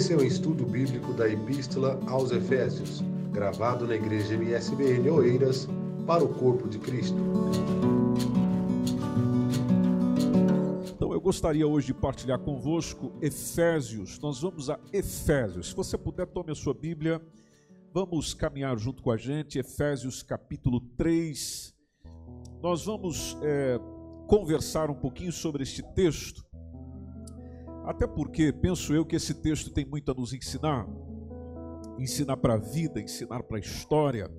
Esse é o estudo bíblico da Epístola aos Efésios, gravado na Igreja MSBN Oeiras, para o Corpo de Cristo. Então eu gostaria hoje de partilhar convosco Efésios. Nós vamos a Efésios. Se você puder, tome a sua Bíblia. Vamos caminhar junto com a gente, Efésios capítulo 3. Nós vamos é, conversar um pouquinho sobre este texto até porque penso eu que esse texto tem muito a nos ensinar, ensinar para a vida, ensinar para a história,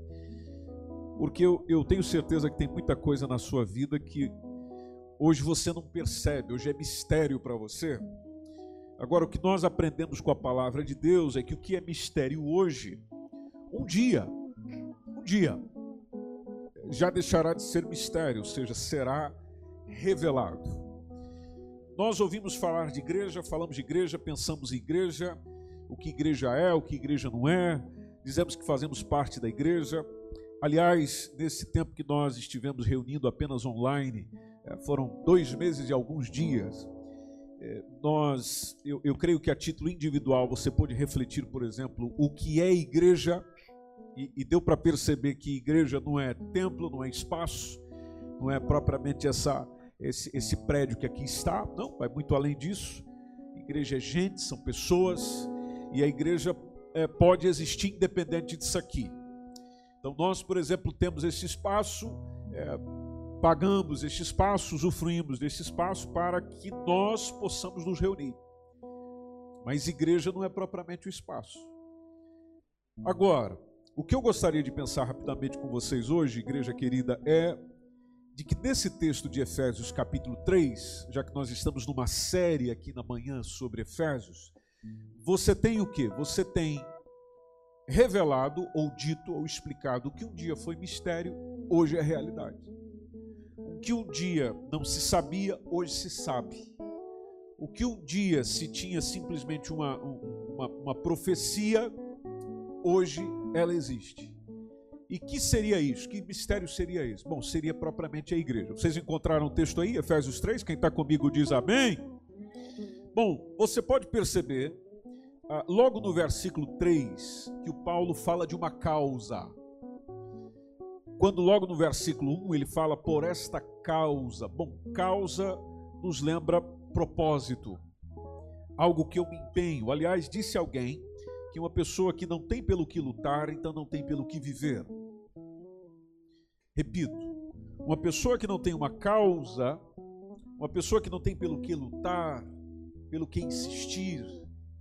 porque eu, eu tenho certeza que tem muita coisa na sua vida que hoje você não percebe, hoje é mistério para você. Agora, o que nós aprendemos com a palavra de Deus é que o que é mistério hoje, um dia, um dia, já deixará de ser mistério, ou seja, será revelado. Nós ouvimos falar de igreja, falamos de igreja, pensamos em igreja, o que igreja é, o que igreja não é, dizemos que fazemos parte da igreja. Aliás, nesse tempo que nós estivemos reunindo apenas online, eh, foram dois meses e alguns dias. Eh, nós, eu, eu creio que a título individual você pode refletir, por exemplo, o que é igreja, e, e deu para perceber que igreja não é templo, não é espaço, não é propriamente essa esse, esse prédio que aqui está. Não, vai muito além disso. Igreja é gente, são pessoas, e a igreja é, pode existir independente disso aqui. Então, nós, por exemplo, temos esse espaço, é, pagamos este espaço, usufruímos desse espaço para que nós possamos nos reunir. Mas igreja não é propriamente o espaço. Agora, o que eu gostaria de pensar rapidamente com vocês hoje, igreja querida, é de que nesse texto de Efésios, capítulo 3, já que nós estamos numa série aqui na manhã sobre Efésios, você tem o que? Você tem revelado, ou dito, ou explicado o que um dia foi mistério, hoje é realidade. O que um dia não se sabia, hoje se sabe. O que um dia se tinha simplesmente uma, uma, uma profecia, hoje ela existe. E que seria isso? Que mistério seria esse? Bom, seria propriamente a igreja. Vocês encontraram o texto aí, Efésios 3? Quem está comigo diz amém. Bom, você pode perceber, ah, logo no versículo 3, que o Paulo fala de uma causa. Quando logo no versículo 1 ele fala por esta causa. Bom, causa nos lembra propósito, algo que eu me empenho. Aliás, disse alguém que uma pessoa que não tem pelo que lutar, então não tem pelo que viver. Repito, uma pessoa que não tem uma causa, uma pessoa que não tem pelo que lutar, pelo que insistir,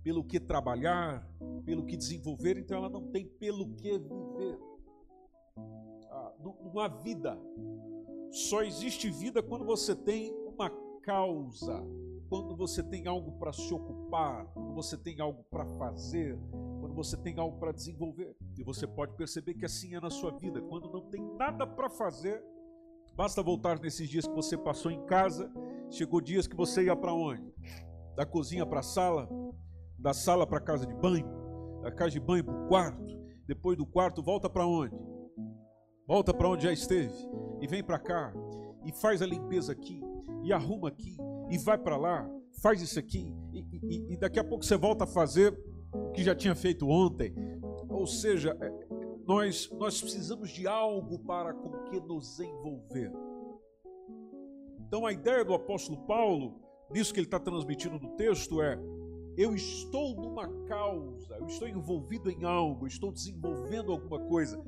pelo que trabalhar, pelo que desenvolver, então ela não tem pelo que viver. Ah, não há vida. Só existe vida quando você tem uma causa, quando você tem algo para se ocupar, quando você tem algo para fazer, quando você tem algo para desenvolver. E você pode perceber que assim é na sua vida. Quando não tem nada para fazer, basta voltar nesses dias que você passou em casa, chegou dias que você ia para onde? Da cozinha para a sala, da sala para a casa de banho, da casa de banho para o quarto, depois do quarto volta para onde? Volta para onde já esteve e vem para cá e faz a limpeza aqui e arruma aqui e vai para lá, faz isso aqui, e, e, e, daqui a pouco você volta a fazer o que já tinha feito ontem. Ou seja, é, nós, nós precisamos de algo para com que nos envolver. Então a ideia do apóstolo Paulo, nisso que ele está transmitindo no texto, é: eu estou numa causa, eu estou envolvido em algo, estou desenvolvendo alguma coisa.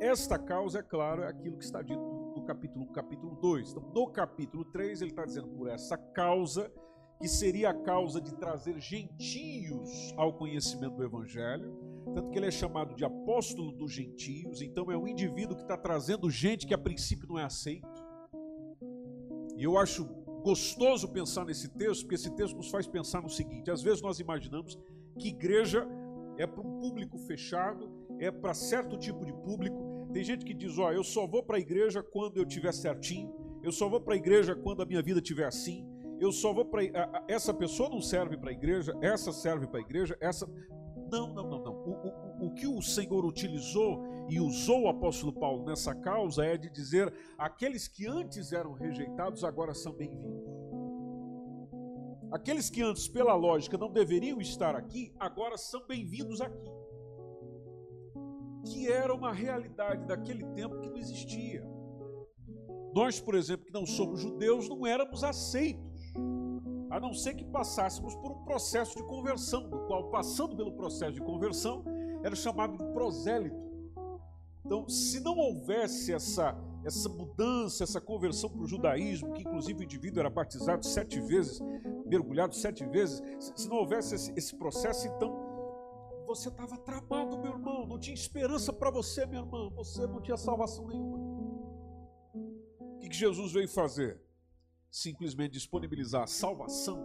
Esta causa, é claro, é aquilo que está dito do capítulo 1, capítulo 2. Então, no capítulo 3, ele está dizendo por essa causa, que seria a causa de trazer gentios ao conhecimento do Evangelho, tanto que ele é chamado de apóstolo dos gentios, então é um indivíduo que está trazendo gente que a princípio não é aceito. E eu acho gostoso pensar nesse texto, porque esse texto nos faz pensar no seguinte: às vezes nós imaginamos que igreja é para um público fechado, é para certo tipo de público, tem gente que diz: Ó, eu só vou para a igreja quando eu tiver certinho, eu só vou para a igreja quando a minha vida estiver assim, eu só vou para. Essa pessoa não serve para a igreja, essa serve para a igreja, essa. Não, não, não, não. O, o, o que o Senhor utilizou e usou o apóstolo Paulo nessa causa é de dizer: aqueles que antes eram rejeitados agora são bem-vindos. Aqueles que antes, pela lógica, não deveriam estar aqui, agora são bem-vindos aqui. Que era uma realidade daquele tempo que não existia. Nós, por exemplo, que não somos judeus, não éramos aceitos, a não ser que passássemos por um processo de conversão, do qual, passando pelo processo de conversão, era chamado de prosélito. Então, se não houvesse essa, essa mudança, essa conversão para o judaísmo, que inclusive o indivíduo era batizado sete vezes, mergulhado sete vezes, se não houvesse esse, esse processo, então você estava travado, meu não tinha esperança para você, minha irmã, você não tinha salvação nenhuma. O que, Jesus veio fazer? Simplesmente disponibilizar a salvação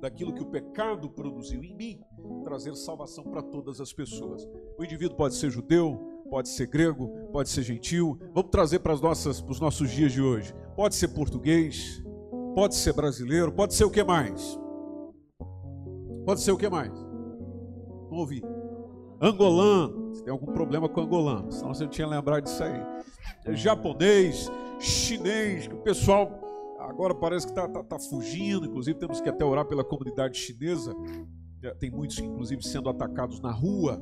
daquilo que o pecado produziu em mim, trazer salvação para todas as pessoas. O indivíduo pode ser judeu, pode ser grego, pode ser gentil. Vamos trazer para, os nossos dias de hoje. Pode ser português, pode ser brasileiro, pode ser o que mais? Pode ser o que mais? Ouvir. Angolano. Você tem algum problema com angolano? Senão você não tinha lembrado disso aí. Japonês, chinês, que o pessoal agora parece que está tá, tá fugindo. Inclusive, temos que até orar pela comunidade chinesa. Tem muitos, inclusive, sendo atacados na rua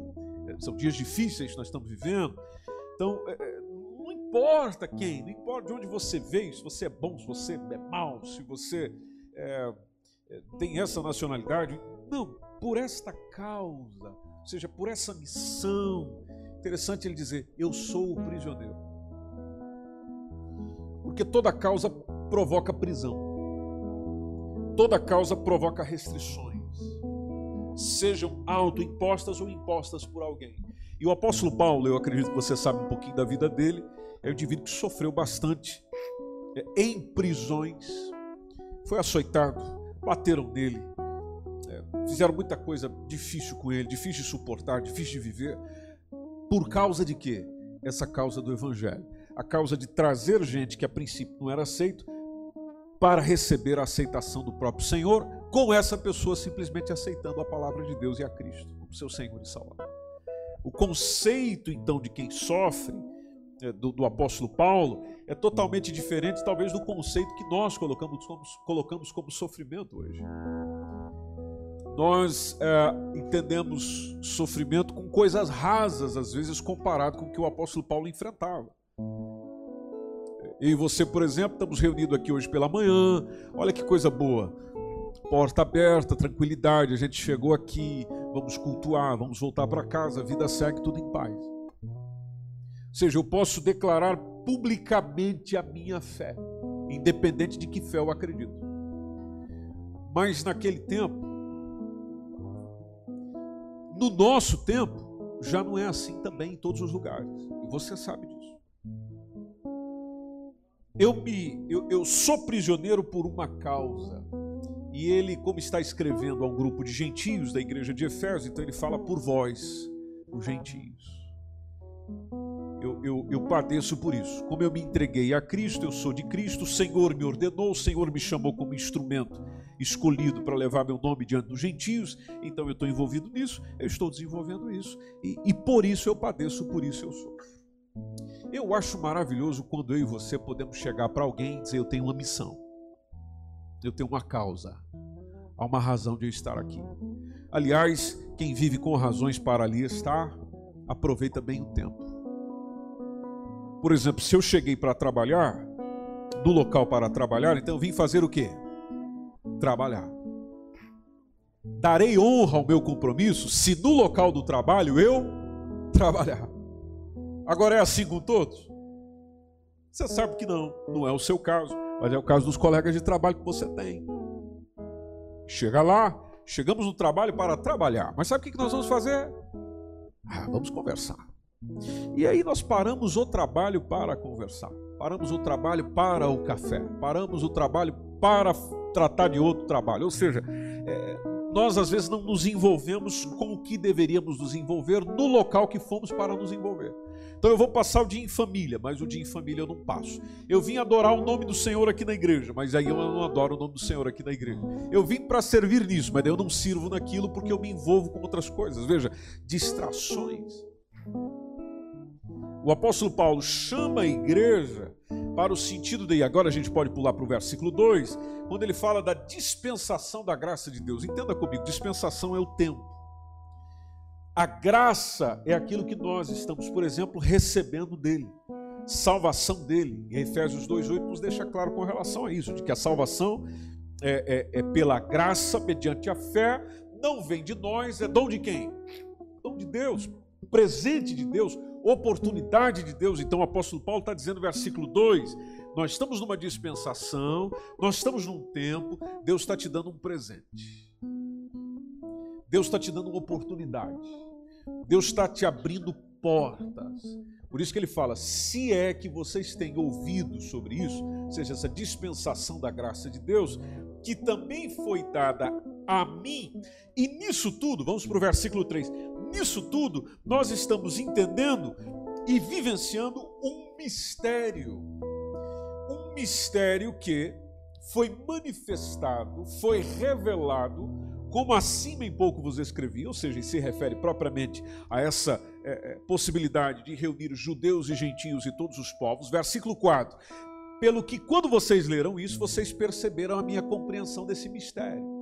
são dias difíceis que nós estamos vivendo. Então, é, é, não importa quem, não importa de onde você veio, se você é bom, se você é mau, se você é, é, tem essa nacionalidade. Não, por esta causa, ou seja, por essa missão. Interessante ele dizer: Eu sou o prisioneiro. Porque toda causa provoca prisão, toda causa provoca restrições sejam autoimpostas ou impostas por alguém. E o apóstolo Paulo, eu acredito que você sabe um pouquinho da vida dele, é um indivíduo que sofreu bastante é, em prisões, foi açoitado, bateram nele, fizeram muita coisa difícil com ele, difícil de suportar, difícil de viver. Por causa de quê? Essa causa do evangelho. A causa de trazer gente que a princípio não era aceito para receber a aceitação do próprio Senhor, com essa pessoa simplesmente aceitando a palavra de Deus e a Cristo como seu Senhor e Salvador. O conceito, então, de quem sofre, é, do, do, apóstolo Paulo, é totalmente diferente, talvez, do conceito que nós colocamos como, colocamos como sofrimento hoje. Nós é, entendemos sofrimento com coisas rasas, às vezes, comparado com o que o apóstolo Paulo enfrentava. Eu e você, por exemplo, estamos reunidos aqui hoje pela manhã. Olha que coisa boa. Porta aberta, tranquilidade. A gente chegou aqui, vamos cultuar, vamos voltar para casa, a vida segue tudo em paz. Ou seja, eu posso declarar publicamente a minha fé, independente de que fé eu acredito. Mas naquele tempo, no nosso tempo, já não é assim também em todos os lugares. E você sabe disso. Eu, me, eu, eu sou prisioneiro por uma causa. E ele, como está escrevendo a um grupo de gentios da igreja de Efésios, então ele fala por vós, os gentios. Eu, eu, eu, padeço por isso. Como eu me entreguei a Cristo, eu sou de Cristo, o Senhor me ordenou, o Senhor me chamou como instrumento escolhido para levar meu nome diante dos gentios, então eu estou envolvido nisso, eu estou desenvolvendo isso, e, e por isso eu padeço, por isso eu sou. Eu acho maravilhoso quando eu e você podemos chegar para alguém e dizer: Eu tenho uma missão, eu tenho uma causa, há uma razão de eu estar aqui. Aliás, quem vive com razões para ali estar, aproveita bem o tempo. Por exemplo, se eu cheguei para trabalhar, no local para trabalhar, então eu vim fazer o quê? Trabalhar. Darei honra ao meu compromisso se no local do trabalho eu trabalhar. Agora é assim com todos? Você sabe que não, não é o seu caso, mas é o caso dos colegas de trabalho que você tem. Chega lá, chegamos no trabalho para trabalhar, mas sabe o que nós vamos fazer? Ah, vamos conversar. E aí nós paramos o trabalho para conversar, paramos o trabalho para o café, paramos o trabalho para tratar de outro trabalho. Ou seja, é, nós às vezes não nos envolvemos com o que deveríamos nos envolver no local que fomos para nos envolver. Então eu vou passar o dia em família, mas o dia em família eu não passo. Eu vim adorar o nome do Senhor aqui na igreja, mas aí eu não adoro o nome do Senhor aqui na igreja. Eu vim para servir nisso, mas eu não sirvo naquilo porque eu me envolvo com outras coisas. Veja, distrações. O apóstolo Paulo chama a igreja para o sentido de. Agora a gente pode pular para o versículo 2, quando ele fala da dispensação da graça de Deus. Entenda comigo: dispensação é o tempo. A graça é aquilo que nós estamos, por exemplo, recebendo dele, salvação dele. E Efésios 2,8 nos deixa claro com relação a isso, de que a salvação é, é, é pela graça, mediante a fé, não vem de nós, é dom de quem? Dom de Deus, presente de Deus, oportunidade de Deus. Então o apóstolo Paulo está dizendo versículo 2: nós estamos numa dispensação, nós estamos num tempo, Deus está te dando um presente. Deus está te dando uma oportunidade. Deus está te abrindo portas. Por isso que ele fala: se é que vocês têm ouvido sobre isso, ou seja, essa dispensação da graça de Deus, que também foi dada a mim, e nisso tudo, vamos para o versículo 3: nisso tudo, nós estamos entendendo e vivenciando um mistério. Um mistério que foi manifestado, foi revelado, como acima em pouco vos escrevi, ou seja, se refere propriamente a essa é, possibilidade de reunir judeus e gentios e todos os povos. Versículo 4: Pelo que, quando vocês leram isso, vocês perceberam a minha compreensão desse mistério.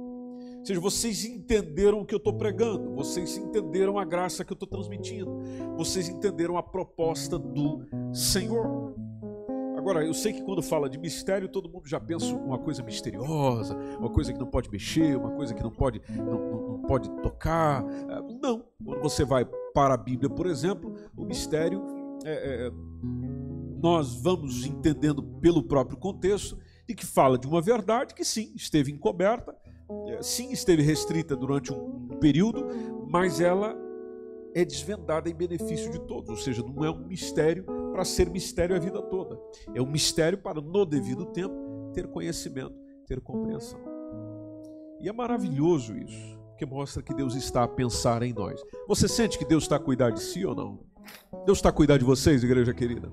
Ou seja, vocês entenderam o que eu estou pregando, vocês entenderam a graça que eu estou transmitindo, vocês entenderam a proposta do Senhor. Agora, eu sei que quando fala de mistério, todo mundo já pensa uma coisa misteriosa, uma coisa que não pode mexer, uma coisa que não pode, não, não, não pode tocar. Ah, não. Quando você vai para a Bíblia, por exemplo, o mistério é, é, nós vamos entendendo pelo próprio contexto e que fala de uma verdade que sim, esteve encoberta, é, sim esteve restrita durante um período, mas ela é desvendada em benefício de todos, ou seja, não é um mistério para ser mistério a vida toda, é um mistério para, no devido tempo, ter conhecimento, ter compreensão. E é maravilhoso isso, porque mostra que Deus está a pensar em nós. Você sente que Deus está a cuidar de si ou não? Deus está a cuidar de vocês, igreja querida?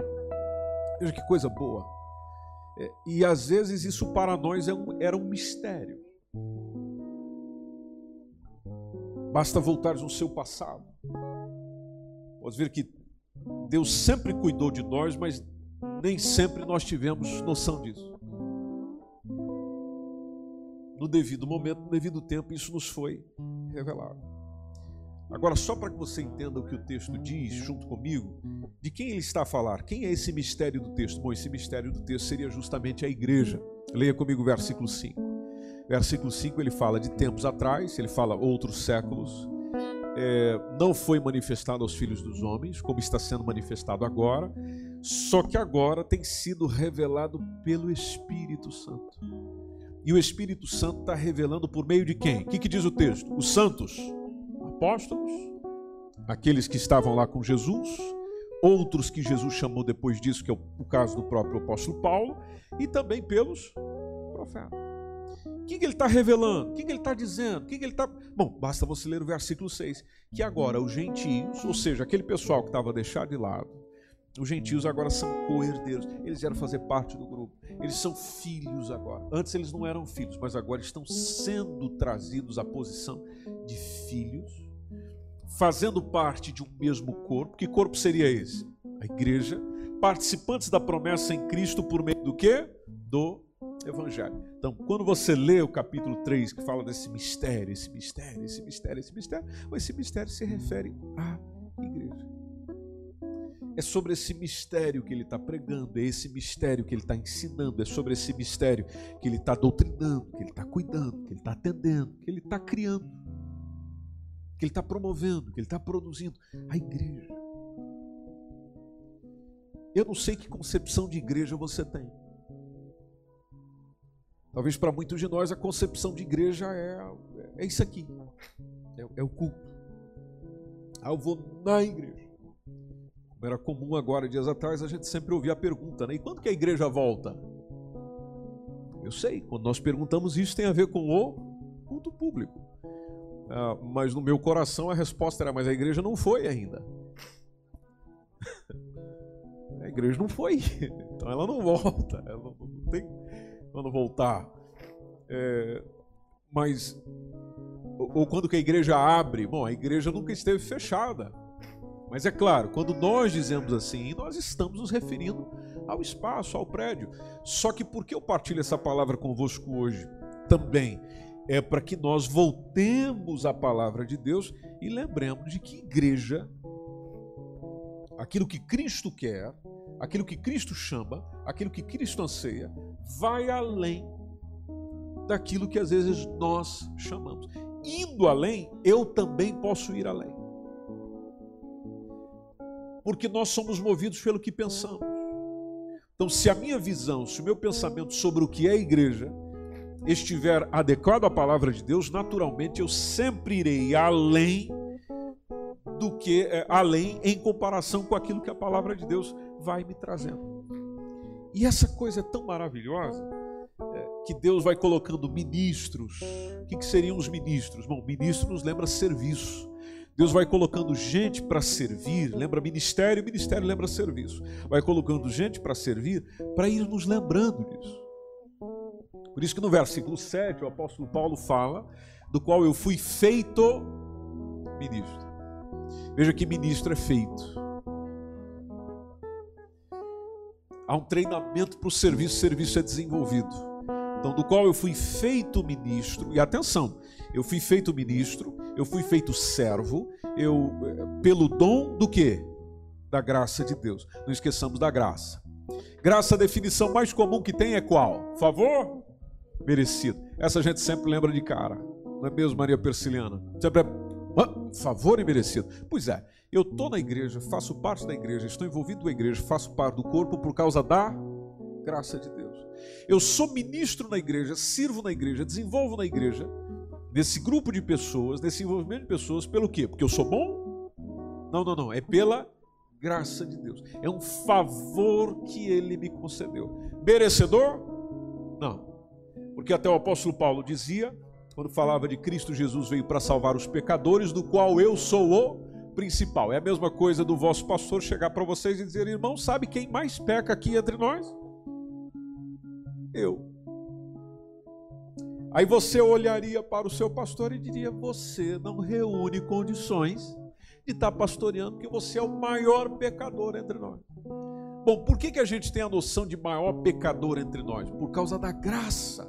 Veja que coisa boa. É, e às vezes isso para nós é um, era um mistério. Basta voltar no seu passado. Pode ver que Deus sempre cuidou de nós, mas nem sempre nós tivemos noção disso. No devido momento, no devido tempo, isso nos foi revelado. Agora, só para que você entenda o que o texto diz, junto comigo, de quem ele está a falar, quem é esse mistério do texto? Bom, esse mistério do texto seria justamente a igreja. Leia comigo o versículo 5. Versículo 5 ele fala de tempos atrás, ele fala outros séculos. É, não foi manifestado aos filhos dos homens, como está sendo manifestado agora, só que agora tem sido revelado pelo Espírito Santo. E o Espírito Santo está revelando por meio de quem? O que, que diz o texto? Os santos, apóstolos, aqueles que estavam lá com Jesus, outros que Jesus chamou depois disso, que é o caso do próprio apóstolo Paulo, e também pelos profetas. O que, que ele está revelando? O que, que ele está dizendo? O que, que ele está. Bom, basta você ler o versículo 6. Que agora os gentios, ou seja, aquele pessoal que estava deixado de lado, os gentios agora são co-herdeiros. Eles vieram fazer parte do grupo. Eles são filhos agora. Antes eles não eram filhos, mas agora estão sendo trazidos à posição de filhos, fazendo parte de um mesmo corpo. Que corpo seria esse? A igreja. Participantes da promessa em Cristo por meio do quê? Do Evangelho. Então, quando você lê o capítulo 3, que fala desse mistério, esse mistério, esse mistério, esse mistério, esse mistério se refere à igreja. É sobre esse mistério que ele está pregando, é esse mistério que ele está ensinando, é sobre esse mistério que ele está doutrinando, que ele está cuidando, que ele está atendendo, que ele está criando, que ele está promovendo, que ele está produzindo a igreja. Eu não sei que concepção de igreja você tem. Talvez para muitos de nós a concepção de igreja é, é isso aqui, é, é o culto. Ah, eu vou na igreja. Como era comum agora, dias atrás, a gente sempre ouvia a pergunta, né? E quando que a igreja volta? Eu sei, quando nós perguntamos isso tem a ver com o culto público. Ah, mas no meu coração a resposta era, mas a igreja não foi ainda. a igreja não foi, então ela não volta, ela não tem quando voltar. É, mas, ou, quando que a igreja abre, bom, a igreja nunca esteve fechada. Mas é claro, quando nós dizemos assim, nós estamos nos referindo ao espaço, ao prédio. Só que por que eu partilho essa palavra convosco hoje? Também é para que nós voltemos à palavra de Deus e lembremos de que igreja, aquilo que Cristo quer, aquilo que Cristo chama, aquilo que Cristo anseia, vai além daquilo que às vezes nós chamamos. Indo além, eu também posso ir além. Porque nós somos movidos pelo que pensamos. Então, se a minha visão, se o meu pensamento sobre o que é igreja estiver adequado à palavra de Deus, naturalmente eu sempre irei além do que é, além em comparação com aquilo que a palavra de Deus vai me trazendo. E essa coisa é tão maravilhosa é, que Deus vai colocando ministros. O que, que seriam os ministros? Bom, ministro nos lembra serviço. Deus vai colocando gente para servir, lembra ministério, ministério lembra serviço. Vai colocando gente para servir, para ir nos lembrando disso. Por isso que no versículo 7 o apóstolo Paulo fala do qual eu fui feito ministro. Veja que ministro é feito. Há um treinamento para o serviço, o serviço é desenvolvido. Então, do qual eu fui feito ministro, e atenção, eu fui feito ministro, eu fui feito servo, eu eh, pelo dom do quê? Da graça de Deus. Não esqueçamos da graça. Graça, a definição mais comum que tem é qual? Favor merecido. Essa a gente sempre lembra de cara. Não é mesmo, Maria Persiliana? Sempre é favor e merecido. Pois é, eu estou na igreja, faço parte da igreja, estou envolvido com a igreja, faço parte do corpo por causa da graça de Deus. Eu sou ministro na igreja, sirvo na igreja, desenvolvo na igreja, nesse grupo de pessoas, nesse envolvimento de pessoas, pelo quê? Porque eu sou bom? Não, não, não. É pela graça de Deus. É um favor que ele me concedeu. Merecedor? Não. Porque até o apóstolo Paulo dizia, quando falava de Cristo Jesus veio para salvar os pecadores, do qual eu sou o principal. É a mesma coisa do vosso pastor chegar para vocês e dizer: irmão, sabe quem mais peca aqui entre nós? Eu. Aí você olharia para o seu pastor e diria: Você não reúne condições de estar pastoreando, porque você é o maior pecador entre nós. Bom, por que, que a gente tem a noção de maior pecador entre nós? Por causa da graça.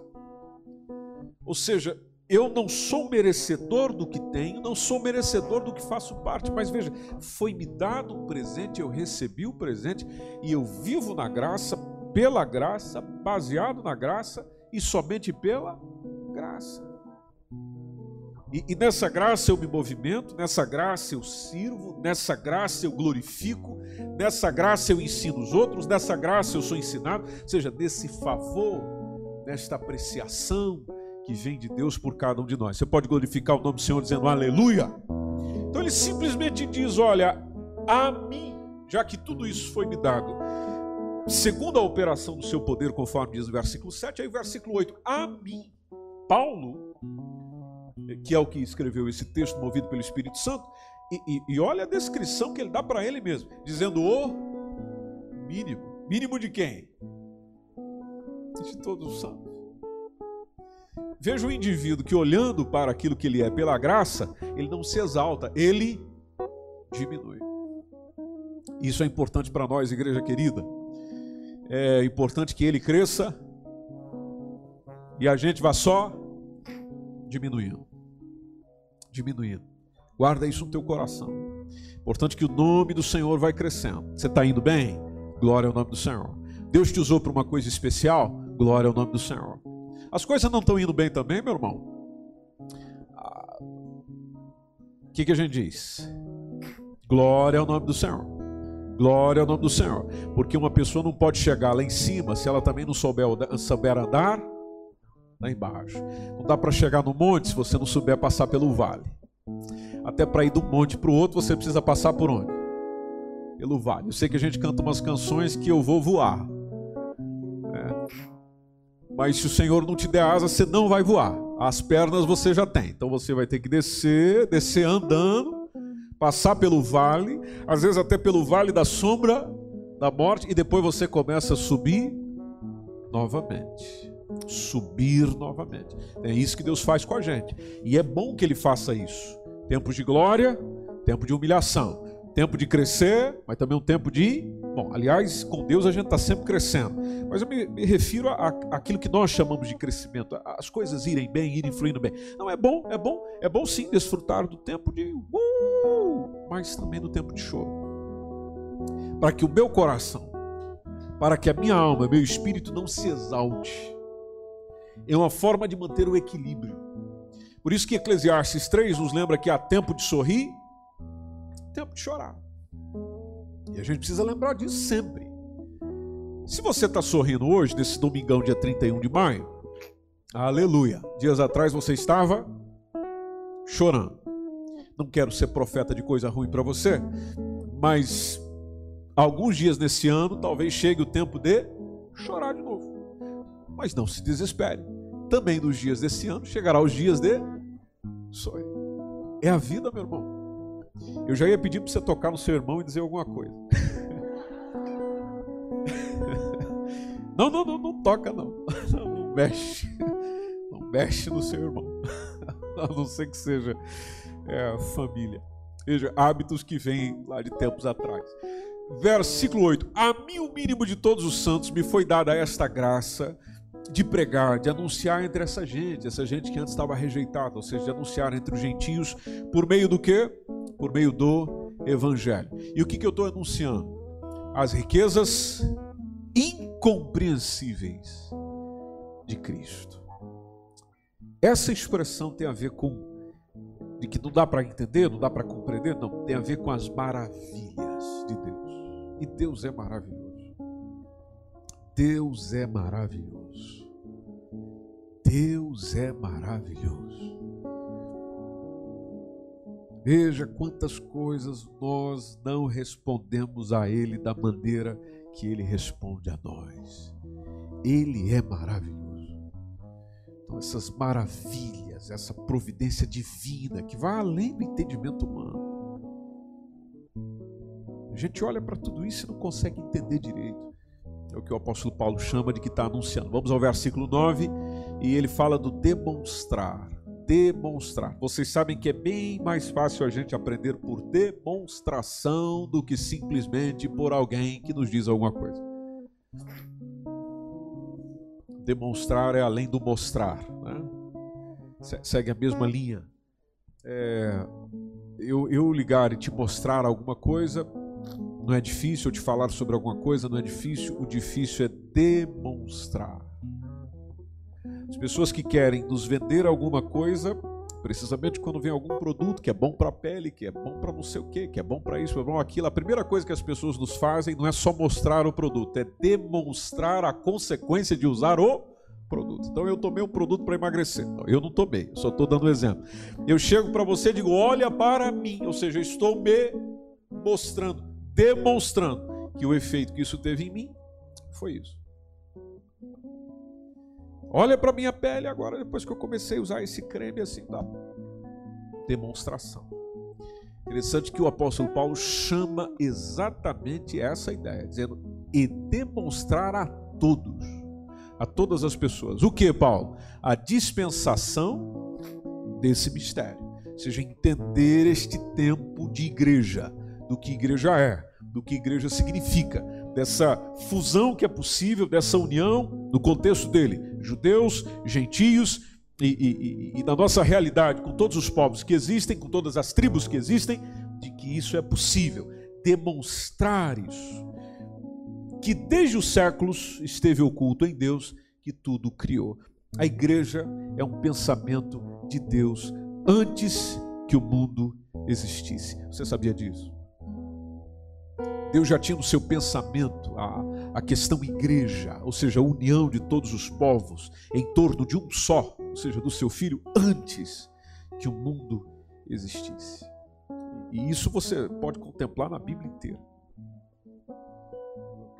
Ou seja, eu não sou merecedor do que tenho, não sou merecedor do que faço parte, mas veja, foi me dado um presente, eu recebi o presente e eu vivo na graça, pela graça, baseado na graça e somente pela graça. E, e, nessa graça eu me movimento, nessa graça eu sirvo, nessa graça eu glorifico, nessa graça eu ensino os outros, nessa graça eu sou ensinado, ou seja, desse favor, nesta apreciação, que vem de Deus por cada um de nós. Você pode glorificar o nome do Senhor dizendo aleluia. Então ele simplesmente diz: Olha, a mim, já que tudo isso foi me dado, segundo a operação do seu poder, conforme diz o versículo 7, aí o versículo 8, a mim, Paulo, que é o que escreveu esse texto movido pelo Espírito Santo, e, e, e olha a descrição que ele dá para ele mesmo, dizendo o mínimo. Mínimo de quem? De todos os santos. Veja o indivíduo que, olhando para aquilo que ele é pela graça, ele não se exalta, ele diminui. Isso é importante para nós, igreja querida. É importante que ele cresça e a gente vá só diminuindo. Diminuindo. Guarda isso no teu coração. Importante que o nome do Senhor vai crescendo. Você está indo bem? Glória ao nome do Senhor. Deus te usou para uma coisa especial? Glória ao nome do Senhor. As coisas não estão indo bem também, meu irmão? O que, que a gente diz? Glória ao nome do Senhor. Glória ao nome do Senhor. Porque uma pessoa não pode chegar lá em cima se ela também não souber, souber andar lá embaixo. Não dá para chegar no monte se você não souber passar pelo vale. Até para ir do monte para o outro, você precisa passar por onde? Pelo vale. Eu sei que a gente canta umas canções que eu vou voar. Mas se o Senhor não te der asas, você não vai voar. As pernas você já tem. Então você vai ter que descer, descer andando, passar pelo vale, às vezes até pelo vale da sombra da morte, e depois você começa a subir novamente. Subir novamente. É isso que Deus faz com a gente. E é bom que Ele faça isso. Tempos de glória, tempo de humilhação. Tempo de crescer, mas também um tempo de. Bom, aliás, com Deus a gente está sempre crescendo. Mas eu me, me refiro àquilo que nós chamamos de crescimento. As coisas irem bem, irem fluindo bem. Não, é bom, é bom, é bom sim desfrutar do tempo de. Uh, mas também do tempo de choro. Para que o meu coração, para que a minha alma, meu espírito não se exalte. É uma forma de manter o equilíbrio. Por isso que Eclesiastes 3 nos lembra que há tempo de sorrir tempo de chorar. E a gente precisa lembrar disso sempre. Se você está sorrindo hoje, nesse domingão, dia 31 de maio, aleluia. Dias atrás você estava chorando. Não quero ser profeta de coisa ruim para você, mas alguns dias nesse ano talvez chegue o tempo de chorar de novo. Mas não se desespere. Também nos dias desse ano chegará os dias de sorrir. É a vida, meu irmão. Eu já ia pedir para você tocar no seu irmão e dizer alguma coisa. Não, não, não, não toca não. Não, mexe. Não mexe no seu irmão. A não ser que seja é, família. Veja, hábitos que vêm lá de tempos atrás. Versículo 8: A mim, o mínimo de todos os santos, me foi dada esta graça de pregar, de anunciar entre essa gente, essa gente que antes estava rejeitada, ou seja, de anunciar entre os gentios, por meio do que? Por meio do Evangelho. E o que, que eu estou anunciando? As riquezas incompreensíveis de Cristo. Essa expressão tem a ver com de que não dá para entender, não dá para compreender, não, tem a ver com as maravilhas de Deus. E Deus é maravilhoso. Deus é maravilhoso. Deus é maravilhoso. Veja quantas coisas nós não respondemos a Ele da maneira que Ele responde a nós. Ele é maravilhoso. Então, essas maravilhas, essa providência divina que vai além do entendimento humano. A gente olha para tudo isso e não consegue entender direito. É o que o apóstolo Paulo chama de que está anunciando. Vamos ao versículo 9 e ele fala do demonstrar demonstrar. Vocês sabem que é bem mais fácil a gente aprender por demonstração do que simplesmente por alguém que nos diz alguma coisa. Demonstrar é além do mostrar. Né? Segue a mesma linha. É, eu, eu ligar e te mostrar alguma coisa não é difícil, eu te falar sobre alguma coisa não é difícil, o difícil é demonstrar. As pessoas que querem nos vender alguma coisa, precisamente quando vem algum produto que é bom para a pele, que é bom para não sei o quê, que é bom para isso, é bom aquilo, a primeira coisa que as pessoas nos fazem não é só mostrar o produto, é demonstrar a consequência de usar o produto. Então eu tomei um produto para emagrecer. Não, eu não tomei, só estou dando um exemplo. Eu chego para você e digo: olha para mim, ou seja, eu estou me mostrando, demonstrando que o efeito que isso teve em mim foi isso. Olha para minha pele agora, depois que eu comecei a usar esse creme assim, da demonstração. Interessante que o apóstolo Paulo chama exatamente essa ideia, dizendo e demonstrar a todos, a todas as pessoas. O que, Paulo? A dispensação desse mistério. Ou seja, entender este tempo de igreja, do que igreja é, do que igreja significa, dessa fusão que é possível, dessa união no contexto dele, judeus, gentios e, e, e, na nossa realidade, com todos os povos que existem, com todas as tribos que existem, de que isso é possível. Demonstrar isso. Que desde os séculos esteve oculto em Deus que tudo criou. A igreja é um pensamento de Deus antes que o mundo existisse. Você sabia disso? Deus já tinha no seu pensamento a, a questão igreja, ou seja, a união de todos os povos em torno de um só, ou seja, do seu filho, antes que o mundo existisse. E isso você pode contemplar na Bíblia inteira.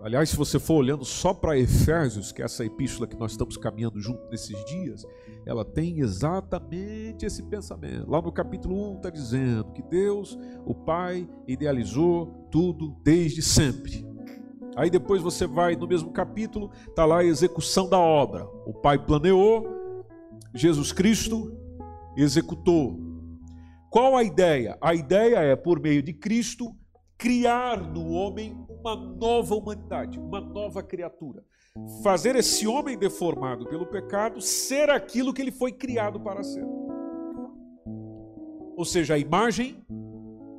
Aliás, se você for olhando só para Efésios, que é essa epístola que nós estamos caminhando junto nesses dias, ela tem exatamente esse pensamento. Lá no capítulo 1 está dizendo que Deus, o Pai, idealizou tudo desde sempre. Aí depois você vai no mesmo capítulo, está lá a execução da obra. O Pai planeou, Jesus Cristo executou. Qual a ideia? A ideia é, por meio de Cristo, criar no homem uma nova humanidade, uma nova criatura. Fazer esse homem deformado pelo pecado ser aquilo que ele foi criado para ser. Ou seja, a imagem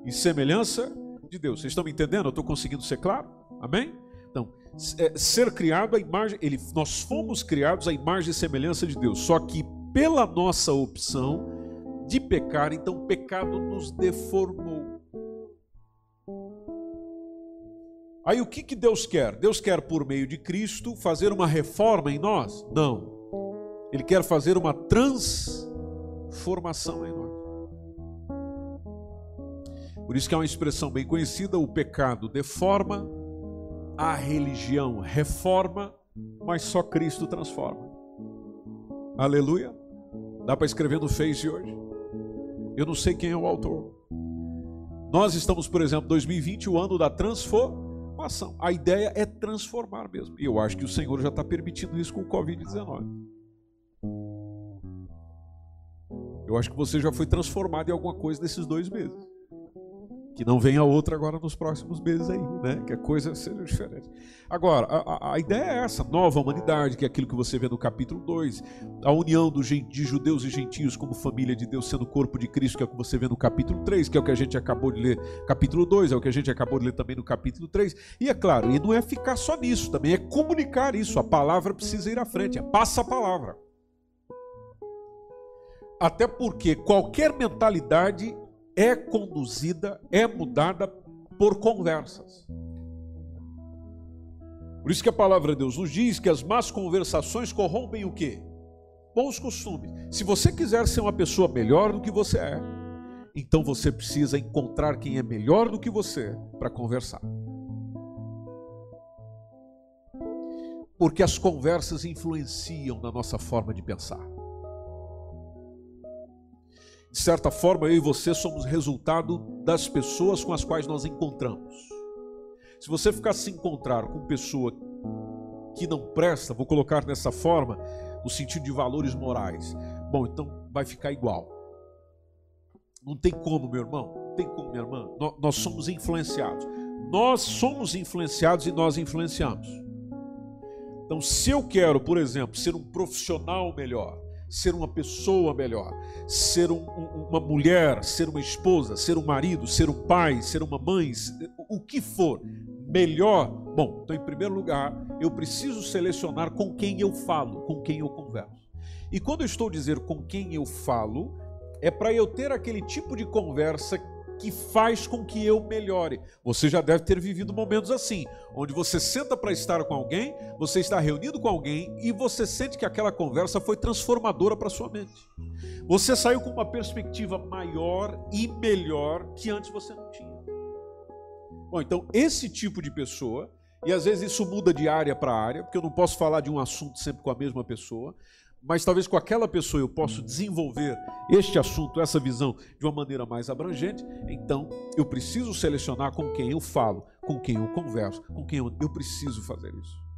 e semelhança de Deus. Vocês estão me entendendo? Eu estou conseguindo ser claro? Amém? Então, é, ser criado a imagem, ele, nós fomos criados à imagem e semelhança de Deus. Só que pela nossa opção de pecar, então o pecado nos deformou. Aí o que, que Deus quer? Deus quer, por meio de Cristo, fazer uma reforma em nós? Não. Ele quer fazer uma transformação em nós. Por isso que é uma expressão bem conhecida: o pecado deforma, a religião reforma, mas só Cristo transforma. Aleluia. Dá para escrever no Face hoje. Eu não sei quem é o autor. Nós estamos, por exemplo, 2020, o ano da transformação. A ideia é transformar mesmo. E eu acho que o Senhor já está permitindo isso com o Covid-19. Eu acho que você já foi transformado em alguma coisa nesses dois meses que não venha outra agora nos próximos meses aí, né? Que a coisa seja diferente. Agora, a, a, ideia é essa, nova humanidade, que é aquilo que você vê no capítulo 2, a união do, de judeus e gentios como família de Deus sendo o corpo de Cristo, que é o que você vê no capítulo 3, que é o que a gente acabou de ler, capítulo 2, é o que a gente acabou de ler também no capítulo 3. E é claro, e não é ficar só nisso, também é comunicar isso, a palavra precisa ir à frente, é passa a palavra. Até porque qualquer mentalidade é conduzida, é mudada por conversas. Por isso que a palavra de Deus nos diz que as más conversações corrompem o quê? Bons costumes. Se você quiser ser uma pessoa melhor do que você é, então você precisa encontrar quem é melhor do que você para conversar. Porque as conversas influenciam na nossa forma de pensar. De certa forma, eu e você somos resultado das pessoas com as quais nós encontramos. Se você ficar se encontrar com pessoa que não presta, vou colocar nessa forma, no sentido de valores morais, bom, então vai ficar igual. Não tem como, meu irmão, não tem como, minha irmã. Nós, somos influenciados. Nós somos influenciados e nós influenciamos. Então, se eu quero, por exemplo, ser um profissional melhor, ser uma pessoa melhor, ser um, um, uma mulher, ser uma esposa, ser um marido, ser um pai, ser uma mãe, o que for melhor. Bom, então, em primeiro lugar, eu preciso selecionar com quem eu falo, com quem eu converso. E quando eu estou dizendo com quem eu falo, é para eu ter aquele tipo de conversa que faz com que eu melhore. Você já deve ter vivido momentos assim, onde você senta para estar com alguém, você está reunido com alguém e você sente que aquela conversa foi transformadora para sua mente. Você saiu com uma perspectiva maior e melhor que antes você não tinha. Bom, então esse tipo de pessoa, e às vezes isso muda de área para área, porque eu não posso falar de um assunto sempre com a mesma pessoa, mas talvez com aquela pessoa eu possa desenvolver este assunto, essa visão de uma maneira mais abrangente, então eu preciso selecionar com quem eu falo, com quem eu converso, com quem eu, eu preciso fazer isso.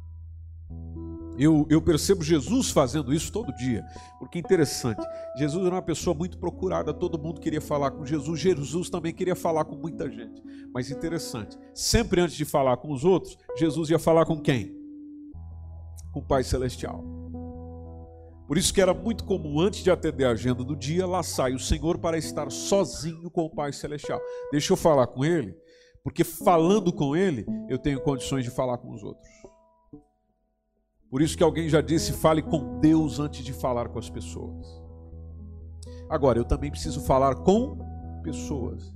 Eu, eu, percebo Jesus fazendo isso todo dia, porque interessante. Jesus era uma pessoa muito procurada, todo mundo queria falar com Jesus, Jesus também queria falar com muita gente. Mas interessante, sempre antes de falar com os outros, Jesus ia falar com quem? Com o Pai Celestial. Por isso que era muito comum, antes de atender a agenda do dia, lá sai o Senhor para estar sozinho com o Pai Celestial. Deixa eu falar com Ele, porque falando com Ele, eu tenho condições de falar com os outros. Por isso que alguém já disse: fale com Deus antes de falar com as pessoas. Agora, eu também preciso falar com pessoas.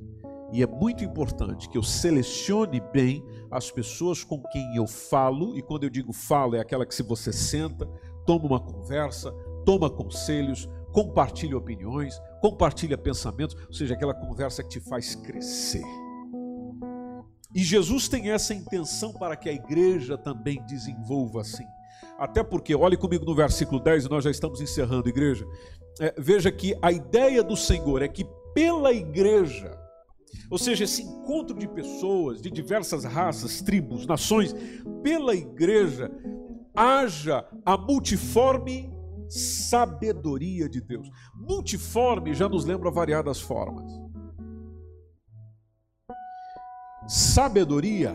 E é muito importante que eu selecione bem as pessoas com quem eu falo, e quando eu digo falo, é aquela que se você senta, toma uma conversa, toma conselhos, compartilha opiniões, compartilha pensamentos, ou seja, aquela conversa que te faz crescer. E Jesus tem essa intenção para que a igreja também desenvolva assim. Até porque, olhe comigo no versículo 10, e nós já estamos encerrando, igreja. É, veja que a ideia do Senhor é que pela igreja, ou seja, esse encontro de pessoas de diversas raças, tribos, nações, pela igreja, haja a multiforme sabedoria de Deus. Multiforme já nos lembra variadas formas. Sabedoria,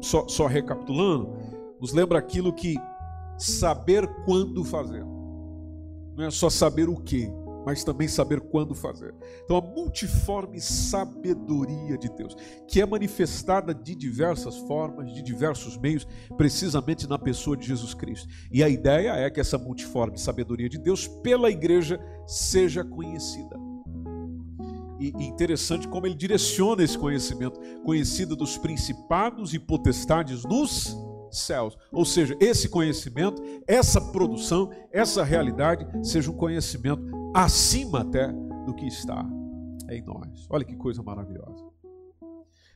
só, só recapitulando, nos lembra aquilo que saber quando fazer. Não é só saber o que, mas também saber quando fazer. Então, a multiforme sabedoria de Deus, que é manifestada de diversas formas, de diversos meios, precisamente na pessoa de Jesus Cristo. E a ideia é que essa multiforme sabedoria de Deus, pela igreja, seja conhecida. E interessante como ele direciona esse conhecimento, conhecido dos principados e potestades nos céus. Ou seja, esse conhecimento, essa produção, essa realidade seja um conhecimento acima até do que está em nós. Olha que coisa maravilhosa.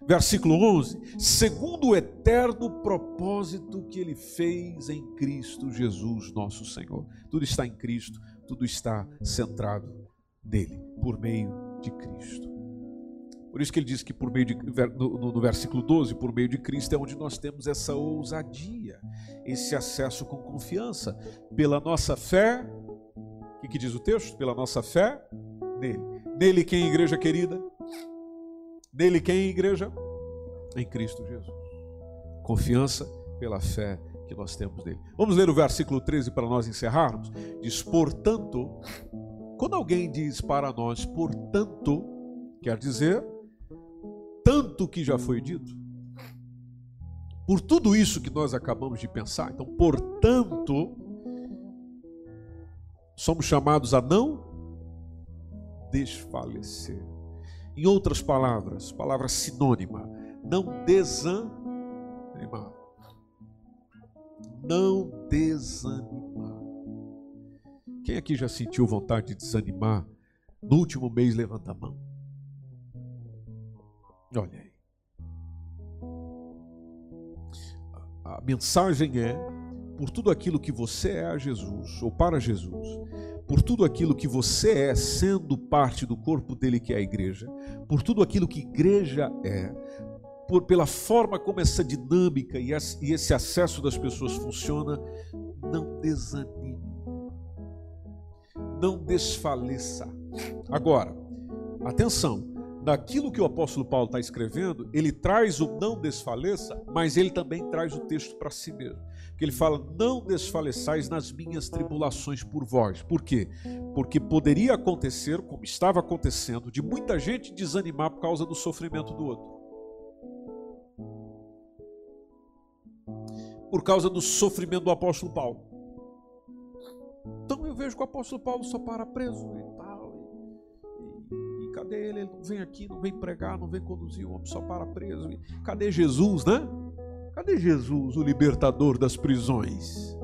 Versículo 11: segundo o eterno propósito que ele fez em Cristo Jesus, nosso Senhor. Tudo está em Cristo, tudo está centrado nele, por meio de Cristo. Por isso que ele diz que por meio de, no, no, versículo 12, por meio de Cristo é onde nós temos essa ousadia, esse acesso com confiança, pela nossa fé. O que, que diz o texto? Pela nossa fé nele. Nele quem, igreja querida? Nele quem, igreja? Em Cristo Jesus. Confiança pela fé que nós temos nele. Vamos ler o versículo 13 para nós encerrarmos. Diz: Portanto, quando alguém diz para nós, portanto, quer dizer tanto que já foi dito. Por tudo isso que nós acabamos de pensar, então, portanto, somos chamados a não desfalecer. Em outras palavras, palavra sinônima, não desanimar. Não desanimar. Quem aqui já sentiu vontade de desanimar? No último mês, levanta a mão. Olha aí. A mensagem é: por tudo aquilo que você é a Jesus, ou para Jesus, por tudo aquilo que você é, sendo parte do corpo dele que é a igreja, por tudo aquilo que igreja é, por, pela forma como essa dinâmica e esse acesso das pessoas funciona, não desanime, não desfaleça. Agora, atenção, naquilo que o apóstolo Paulo está escrevendo, ele traz o não desfaleça, mas ele também traz o texto para si mesmo. Que ele fala: Não desfaleçais nas minhas tribulações por vós. Por quê? Porque poderia acontecer, como estava acontecendo, de muita gente desanimar por causa do sofrimento do outro. Por causa do sofrimento do apóstolo Paulo. Então eu vejo que o apóstolo Paulo só para preso e tal cadê ele? Ele não vem aqui, não vem pregar, não vem conduzir, o homem só para preso. Cadê Jesus, né? Cadê Jesus, o libertador das prisões?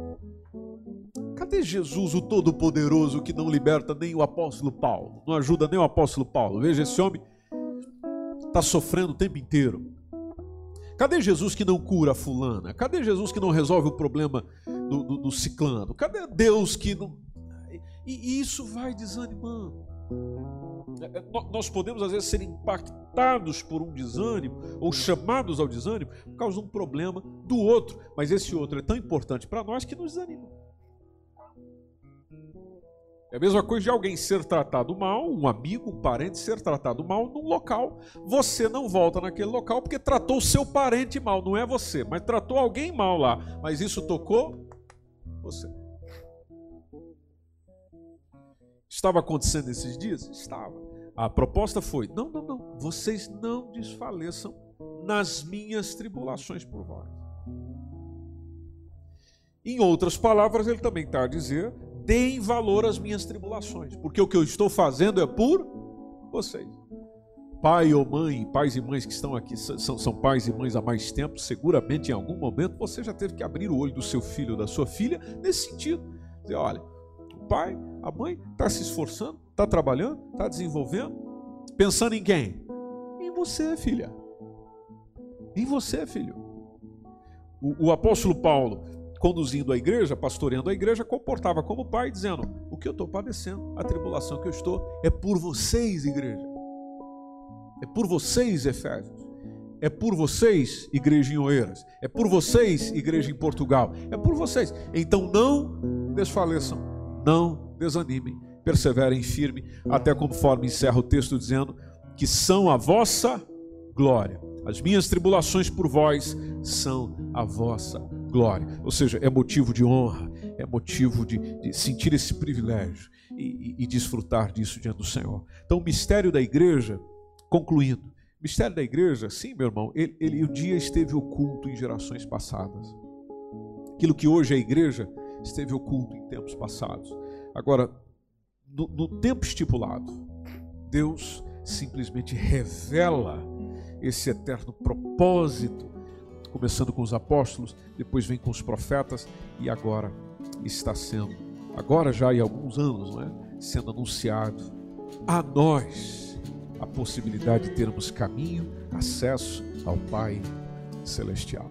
Cadê Jesus, o Todo-Poderoso, que não liberta nem o apóstolo Paulo? Não ajuda nem o apóstolo Paulo. Veja, esse homem está sofrendo o tempo inteiro. Cadê Jesus que não cura a fulana? Cadê Jesus que não resolve o problema do, do, do ciclano? Cadê Deus que não. E, e isso vai desanimando. É, é, nós podemos, às vezes, ser impactados por um desânimo ou chamados ao desânimo por causa de um problema do outro, mas esse outro é tão importante para nós que nos desanima. É a mesma coisa de alguém ser tratado mal, um amigo, um parente ser tratado mal num local. Você não volta naquele local porque tratou o seu parente mal, não é você, mas tratou alguém mal lá. Mas isso tocou você. Estava acontecendo esses dias? Estava. A proposta foi: não, não, não, vocês não desfaleçam nas minhas tribulações por vós. Em outras palavras, ele também está a dizer: deem valor às minhas tribulações, porque o que eu estou fazendo é por vocês. Pai ou mãe, pais e mães que estão aqui, são, são pais e mães há mais tempo, seguramente em algum momento você já teve que abrir o olho do seu filho ou da sua filha nesse sentido. Dizer, olha, o pai a mãe está se esforçando, está trabalhando, está desenvolvendo, pensando em quem? Em você, filha. Em você, filho. O, o apóstolo Paulo, conduzindo a igreja, pastoreando a igreja, comportava como pai, dizendo: O que eu estou padecendo, a tribulação que eu estou, é por vocês, igreja. É por vocês, Efésios. É por vocês, igreja em Oeiras. É por vocês, igreja em Portugal. É por vocês. Então não desfaleçam, não desanimem, perseverem firme, até conforme encerra o texto dizendo que são a vossa glória. As minhas tribulações por vós são a vossa glória. Ou seja, é motivo de honra, é motivo de, de sentir esse privilégio e, e, e desfrutar disso diante do Senhor. Então, o mistério da igreja, concluindo, o mistério da igreja, sim, meu irmão, ele, ele um dia esteve oculto em gerações passadas. Aquilo que hoje é a igreja esteve oculto em tempos passados. Agora, no, no tempo estipulado, Deus simplesmente revela esse eterno propósito, começando com os apóstolos, depois vem com os profetas e agora está sendo, agora já há alguns anos, não é? sendo anunciado a nós a possibilidade de termos caminho, acesso ao Pai Celestial.